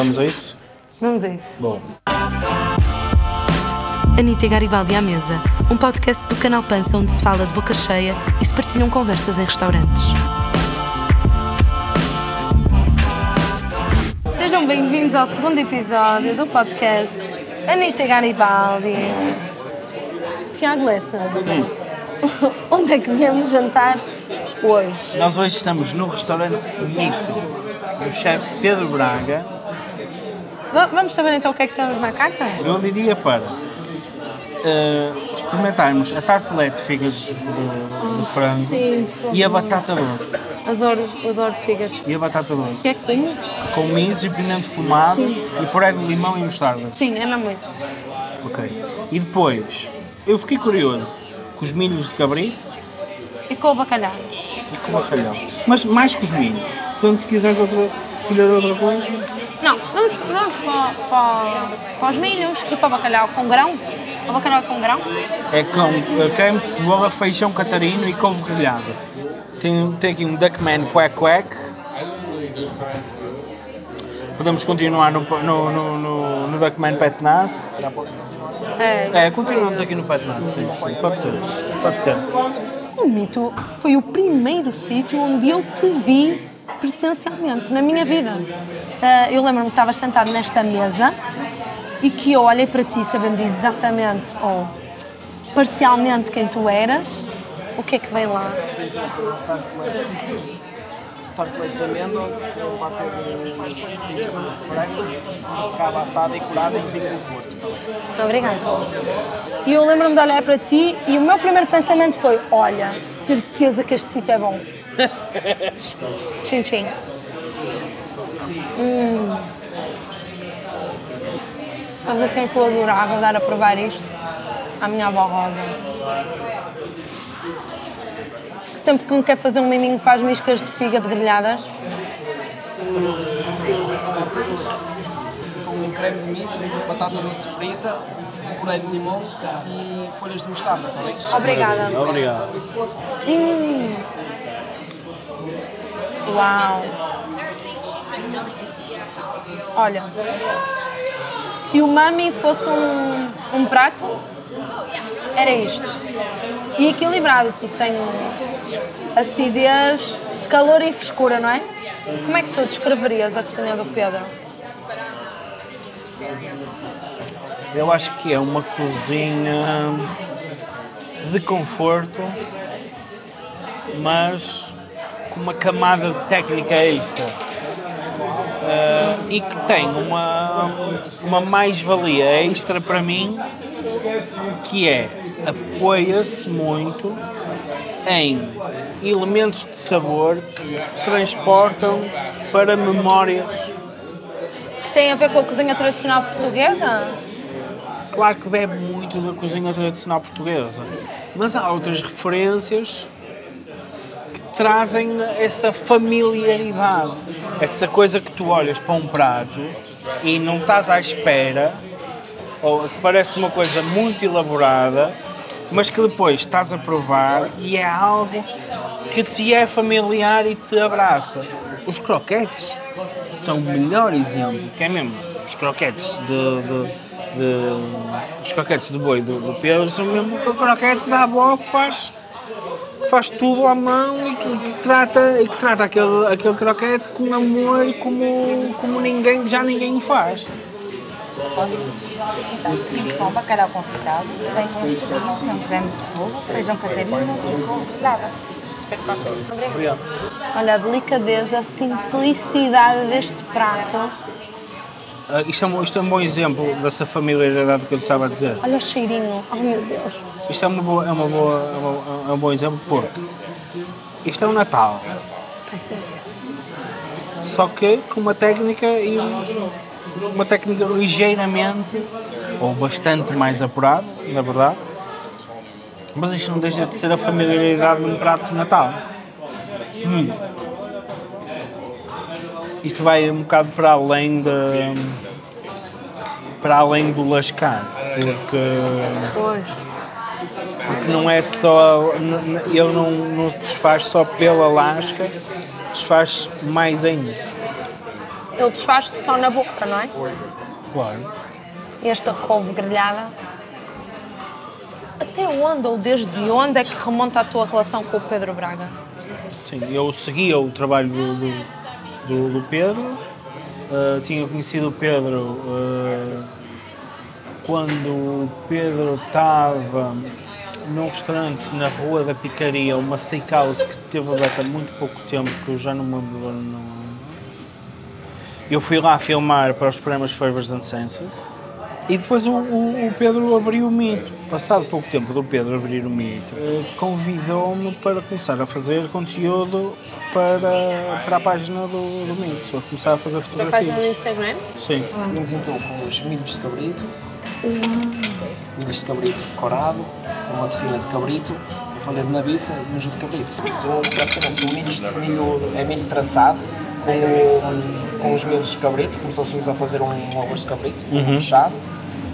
Vamos a isso? Vamos a isso. Bom. Anitta Garibaldi à Mesa, um podcast do canal Pança onde se fala de boca cheia e se partilham conversas em restaurantes. Sejam bem-vindos ao segundo episódio do podcast Anitta Garibaldi. Tiago Lessa, onde é que viemos jantar hoje? Nós hoje estamos no restaurante Mito, do chefe Pedro Braga. Va- Vamos saber então o que é que temos na carta? Eu diria para eh, experimentarmos a tartelete de fígados de, de frango Sim, e a batata doce. Adoro, adoro fígados. E a batata doce. que é que tem? Com miso e pimento fumado e puré de limão e mostarda. Sim, é mesmo isso. Ok. E depois, eu fiquei curioso com os milhos de cabrito E com o bacalhau. e com o bacalhau. Mas mais com os milhos. Portanto, se quiseres outra, escolher outra coisa. Não, vamos, vamos para, para, para os milhos e para o bacalhau com grão. O bacalhau com grão? É com eh, creme de cebola, feijão catarino e couve grelhada. Tem, tem aqui um Duckman Quack Quack. Podemos continuar no, no, no, no, no Duckman Pet Nat. É. É, continuamos aqui no Pet Nat, sim, sim. Pode ser. Pode ser. O Mito foi o primeiro sítio onde eu te vi presencialmente na minha vida. Ah, eu lembro-me que estavas sentado nesta mesa e que eu olhei para ti sabendo exatamente ou parcialmente quem tu eras. O que é que vem lá? tartelete de amêndoa, com patê de frango, beterraba assada e curada em vinho do Porto. também. Muito obrigada. E eu lembro-me de olhar para ti e o meu primeiro pensamento foi: olha, certeza que este sítio é bom. tchim, tchim. Hum. Sabes a quem que eu adorava dar a provar isto? À minha avó Rosa. Que sempre que me quer fazer um miminho faz miscas de fígado grelhadas. Com um creme de miso, batata doce frita, um puré de limão e folhas de mostarda também. Obrigada. Obrigado. Hum. Uau! Olha, se o mami fosse um, um prato, era isto. E equilibrado, porque tem acidez, calor e frescura, não é? Como é que tu descreverias a cozinha do Pedro? Eu acho que é uma cozinha de conforto, mas com uma camada de técnica extra. Ah, e que tem uma, uma mais-valia extra para mim, que é apoia-se muito em elementos de sabor que transportam para memórias Que tem a ver com a cozinha tradicional portuguesa? Claro que bebe muito da cozinha tradicional portuguesa, mas há outras referências que trazem essa familiaridade, essa coisa que tu olhas para um prato e não estás à espera, ou que parece uma coisa muito elaborada, mas que depois estás a provar e é algo que te é familiar e te abraça. Os croquetes são o melhor exemplo, que é mesmo os croquetes de, de- de- os croquetes de boi do, do Pedro são mesmo o croquete da avó que faz faz tudo à mão e que, trata, e que trata aquele, aquele croquete com amor e como, como ninguém, já ninguém o faz. Então, seguimos com o bacalhau confitado, vem com chouriço, um creme de cebola, feijão catarino e grelhada. Espero que gostem. Obrigado. Olha, a delicadeza, a simplicidade deste prato. Ah, isto, é um, isto é um bom exemplo dessa familiaridade que eu estava a dizer. Olha o cheirinho. Oh meu Deus. Isto é, uma boa, é, uma boa, é, uma- é um bom exemplo porque isto é um Natal, Pois é. só que com uma técnica e um- uma técnica ligeiramente ou bastante mais apurada, na verdade. Mas isto não deixa de ser a familiaridade de um prato de Natal. Hum. Isto vai um bocado para além de para além do lascar, porque Pois. porque não é só. Ele não, não se desfaz só pela lasca, desfaz mais ainda. ele desfaz-se só na boca, não é? Claro. Esta couve grelhada. Até onde ou desde onde é que remonta a tua relação com o Pedro Braga? Sim, eu seguia o trabalho do, do, do- do Pedro. Uh, tinha conhecido o Pedro uh, quando o Pedro estava num restaurante na Rua da Picaria, uma steakhouse que teve aberta há muito pouco tempo, que eu já não me lembro. Não... Eu fui lá filmar para os programas Favors and Senses e depois o, o- o Pedro abriu o mito. Passado pouco tempo do Pedro abrir o mito, convidou-me para começar a fazer conteúdo para, para a página do, do mito, a começar a fazer Da página do fotografias. Instagram? Sim. Seguimos então com os milhos de cabrito. Milhos de cabrito corado, com uma terrina de cabrito, falei de nabiça e de cabrito. São praticamente milhos, milho, é milho traçado com, com os milhos de cabrito, como se fôssemos a fazer um arroz de cabrito, fechado.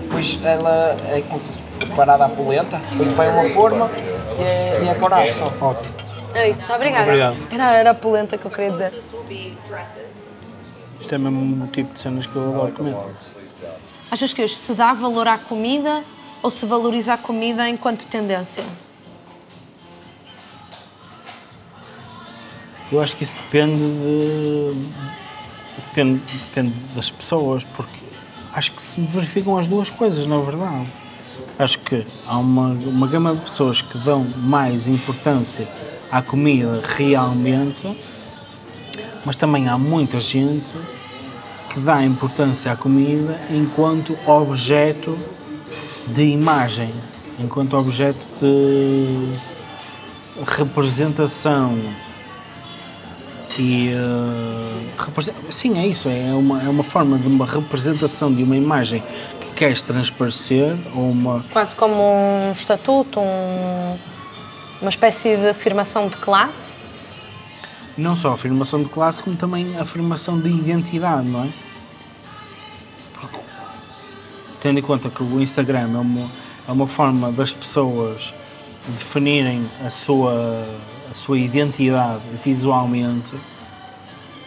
Depois ela é como se fosse preparada à polenta, depois vai uma forma e é, e é corado só. Ótimo. É isso, obrigada. Obrigado. Era, era a polenta que eu queria dizer. Isto é mesmo o tipo de cenas que eu adoro comer. Achas que hoje se dá valor à comida ou se valoriza a comida enquanto tendência? Eu acho que isso depende de, depende, depende das pessoas, porque acho que se verificam as duas coisas, na verdade. Acho que há uma, uma gama de pessoas que dão mais importância à comida realmente, mas também há muita gente que dá importância à comida enquanto objeto de imagem, enquanto objeto de representação e represen- sim é isso é uma é uma forma de uma representação de uma imagem que queres transparecer ou uma Quase como um estatuto, um- uma espécie de afirmação de classe? não só a afirmação de classe como também a afirmação de identidade não é Porque, tendo em conta que o Instagram é uma é uma forma das pessoas definirem a sua sua identidade visualmente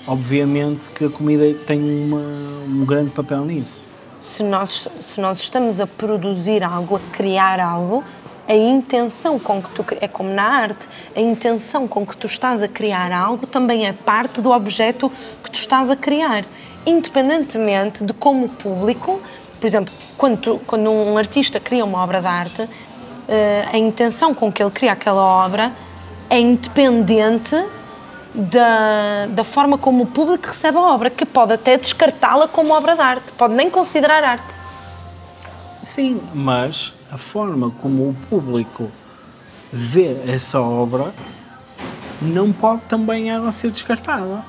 obviamente que a comida tem uma, um grande papel nisso. Se nós, se nós estamos a produzir algo, a criar algo, a intenção com que tu é como na arte, a intenção com que tu estás a criar algo também é parte do objeto que tu estás a criar, independentemente de como o público, por exemplo, quando, tu- quando um artista cria uma obra de arte, eh, a intenção com que ele cria aquela obra é independente da, da forma como o público recebe a obra, que pode até descartá-la como obra de arte, pode nem considerar arte. Sim, mas a forma como o público vê essa obra não pode também ela ser descartada.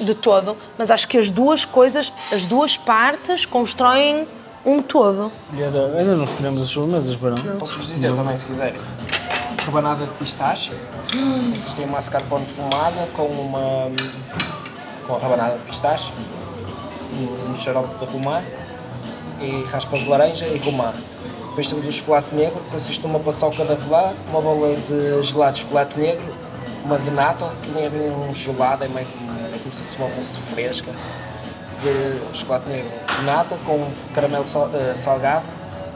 De todo, mas acho que as duas coisas, as duas partes constroem um todo. Ainda, não escolhemos as sobremesas, Barão? Posso-vos dizer também, se quiserem. Rebanada de pistache. Vocês têm uma mascarpone fumada com uma. com a rebanada de pistache. Um, um xarope de romã. E raspas de laranja e romã. Depois temos o chocolate negro, que consiste numa paçoca de avelã, uma bola de gelado de chocolate negro, uma de nata, que nem é bem um gelado, é mais é como se fosse uma mousse fresca. De chocolate negro de nata com caramelo eh, salgado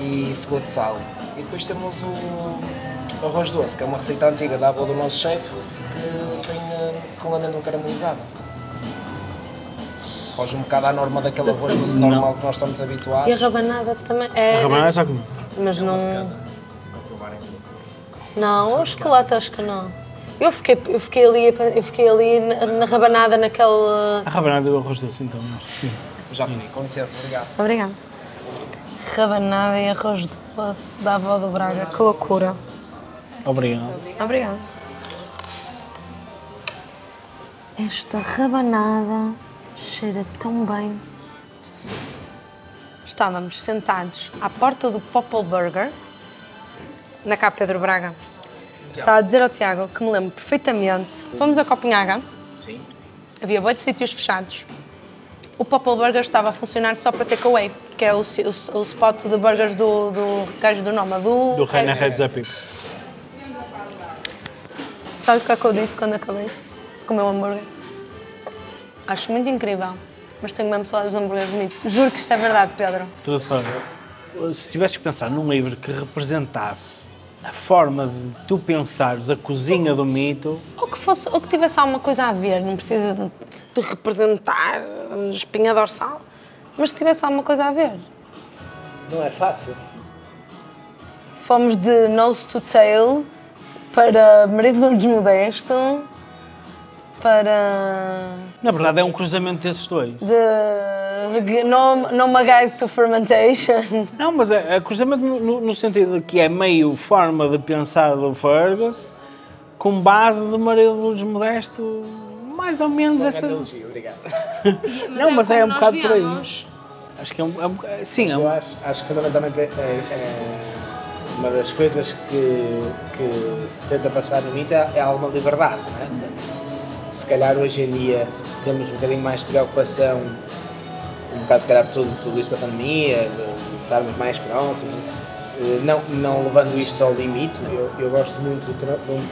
e flor de sal. E depois temos o arroz doce, que é uma receita antiga da avó do nosso chefe, que tem eh, com amêndoa caramelizada. Foge um bocado à norma daquele arroz doce Não. normal que nós estamos habituados. E a rabanada também é. A rabanada já comi. Mas não. Não, acho que lá acho que não. Eu fiquei, eu fiquei ali, eu fiquei ali na, na rabanada naquele. A rabanada e o arroz doce, então, acho que sim. Já comi, com licença, obrigado. Obrigada. Rabanada e arroz doce da avó do Braga, que loucura. Obrigado. Obrigada. Esta rabanada cheira tão bem. Estávamos sentados à porta do Popple Burger, na cá Pedro Braga. Estava a dizer ao Tiago que me lembro perfeitamente. Fomos a Copenhaga. Sim. Havia oito sítios fechados. O Popple Burger estava a funcionar só para takeaway, que é o, o, o spot de burgers do, do gajo do nome, do... Do Reina Red Epic. Sabe o que é que eu disse quando acabei de comer o hambúrguer? Acho muito incrível mas tenho mesmo saudades dos hambúrgueres do mito. Juro que isto é verdade, Pedro. História. Se tivesses que pensar num livro que representasse a forma de tu pensares a cozinha do mito, Ou que, fosse, ou que tivesse alguma coisa a ver, não precisa de, de representar espinha dorsal, mas que tivesse alguma coisa a ver. Não é fácil. Fomos de nose to tail para marido de desmodesto, para na verdade é um cruzamento desses dois. de no, no My Guide to Fermentation. Não, mas é, é cruzamento no, no- sentido de que é meio forma de pensar do Fergus com base de marido do desmodesto, mais ou menos Só essa. elogio, obrigado. Não, mas é um bocado por aí. Acho que é um. é um- é- sim, é Eu um, acho, acho que fundamentalmente é, é uma das coisas que, que se tenta passar no mito é, alguma liberdade, não é? Portanto, se calhar hoje em dia temos um bocadinho mais de preocupação, um bocado se calhar por tudo, tudo isto da pandemia, de, de estarmos mais próximos, eh, não, não levando isto ao limite, eu, eu gosto muito de, um,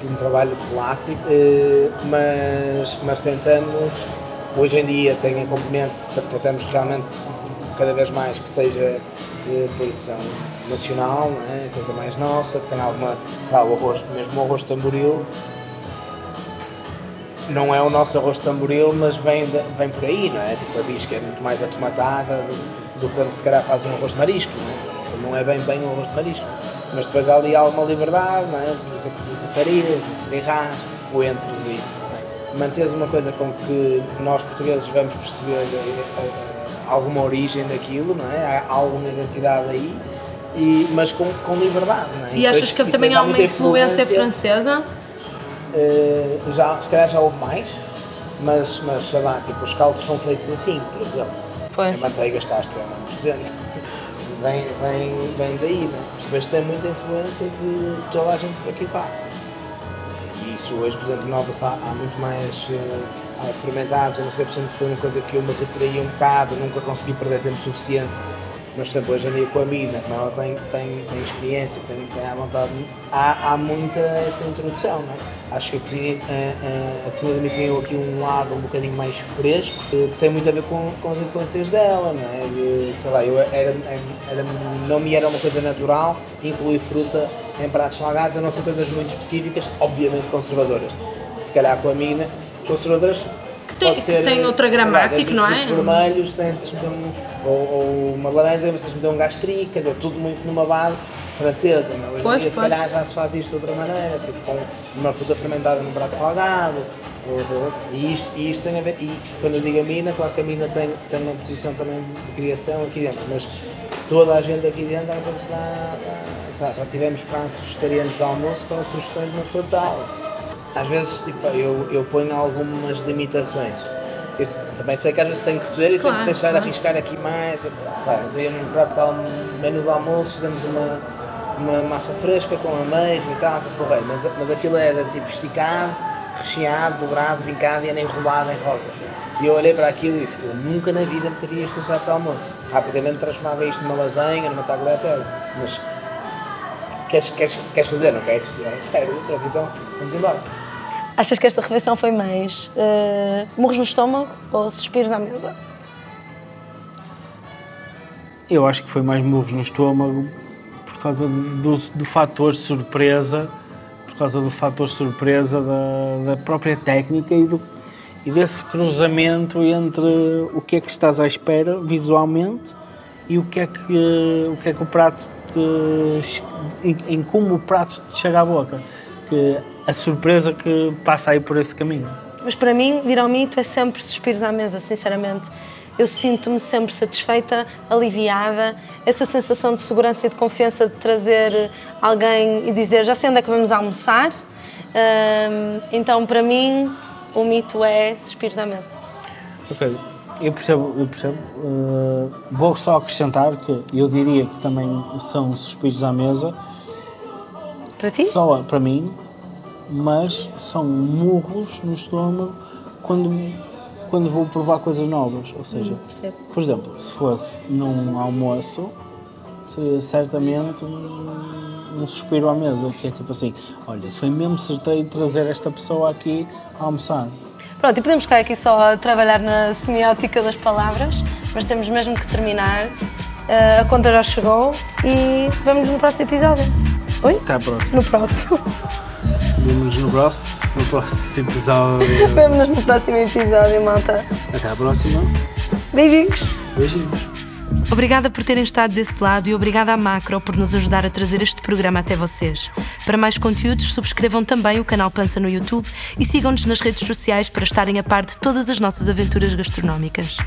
de um trabalho clássico, eh, mas, mas tentamos, hoje em dia tem a componente, tentamos realmente cada vez mais que seja de produção nacional, é? coisa mais nossa, que tenha alguma, lá, o arroz, mesmo o arroz tamboril, não é o nosso arroz tamboril, mas vem, de- vem por aí, não é? Tipo, a bisca é muito mais atomatada do, do que se calhar faz um arroz de marisco, não é? Tipo, não é bem bem um arroz de marisco. Mas depois há ali alguma liberdade, não é? Por exemplo, os açucarias, os cereais, coentros e... é? Manteres uma coisa com que nós portugueses vamos perceber eh, eh, alguma origem daquilo, não é? Há alguma identidade aí, e, mas com, com liberdade, não é? E achas depois- que também há uma muita influência francesa? eh, já, se calhar já houve mais, mas, mas sei lá, tipo, os caldos são feitos assim, por exemplo. Pois. A manteiga está extremamente presente. Vem, vem, vem daí, né? Mas tem muita influência de toda a gente por aqui passa. E isso hoje, por exemplo, nota-se há, há muito mais há fermentados, eu não sei, por exemplo, foi uma coisa que eu me retraí um bocado, nunca consegui perder tempo suficiente. Mas, por exemplo, hoje em dia com a mina, como ela tem, tem, tem experiência, tem, tem à vontade, há, há muita essa introdução, não é? Acho que a cozinha, a, a, a cozinha ganhou aqui um lado um bocadinho mais fresco, eh, que tem muito a ver com, com as influências dela, não é? E, sei lá, eu era, era, não me era uma coisa natural incluir fruta em pratos salgados, a não ser coisas muito específicas, obviamente conservadoras. Se calhar com a mina, conservadoras tem- pode que ser, tem outra sei lá, gramática, não é? vermelhos, tens de meter um, ou, ou uma laranja, mas tens meter um quer dizer, tudo muito numa base francesa. Não? é? Hoje em Pois, dia, se calhar, já se faz isto de outra maneira, tipo com uma fruta fermentada num prato salgado. E isto, e isto tem a ver, e quando eu digo a mina, claro que a mina tem, tem uma posição também de criação aqui dentro, mas toda a gente aqui dentro às vezes dá, dá- já tivemos pratos vegetarianos de almoço que foram sugestões de uma pessoa de sala. Às vezes tipo, eu, eu ponho algumas limitações. Isso, também sei que às vezes tem que ser e tenho Claro, que deixar claro. arriscar aqui mais. Sabe, dia num prato almo- menu de almoço fizemos uma, uma massa fresca com ameijo e tal, tipo, porreiro, mas, mas aquilo era tipo esticado, recheado, dobrado, vincado e era enrolado em rosa. E eu olhei para aquilo e disse, eu nunca na vida meteria isto no prato de almoço. Rapidamente transformava isto numa lasanha, numa tagliatelle. Mas queres, queres, queres fazer, não queres? Eu, Quero, pronto, então vamos embora. Achas que esta refeição foi mais eh, murros no estômago ou suspiros à mesa? Eu acho que foi mais murros no estômago por causa do, do fator surpresa, por causa do fator surpresa da, da própria técnica e, do, e desse cruzamento entre o que é que estás à espera visualmente e o que é que o, que é que o prato te, em, em como o prato te chega à boca. Que a surpresa que passa aí por esse caminho. Mas para mim, vir ao mito é sempre suspiros à mesa, sinceramente. Eu sinto-me sempre satisfeita, aliviada, essa sensação de segurança e de confiança de trazer alguém e dizer já sei onde é que vamos almoçar. Então, para mim, o mito é suspiros à mesa. Ok, eu percebo, eu percebo. Uh, vou só acrescentar que eu diria que também são suspiros à mesa, Para ti? só para mim, mas são murros no estômago quando, quando vou provar coisas novas. Ou seja, Percebo. por exemplo, se fosse num almoço, seria certamente um, suspiro à mesa, que é tipo assim, olha, foi mesmo certeiro trazer esta pessoa aqui a almoçar. Pronto, e podemos ficar aqui só a trabalhar na semiótica das palavras, mas temos mesmo que terminar. Uh, a conta já chegou e vemos no próximo episódio. Oi? Até à próxima. No próximo. Vemos no próximo, no próximo episódio. Vemo-nos no próximo episódio, malta. Até à próxima. Beijinhos. Beijinhos. Obrigada por terem estado desse lado e obrigada à Macro por nos ajudar a trazer este programa até vocês. Para mais conteúdos, subscrevam também o canal Pança no YouTube e sigam-nos nas redes sociais para estarem a par de todas as nossas aventuras gastronómicas.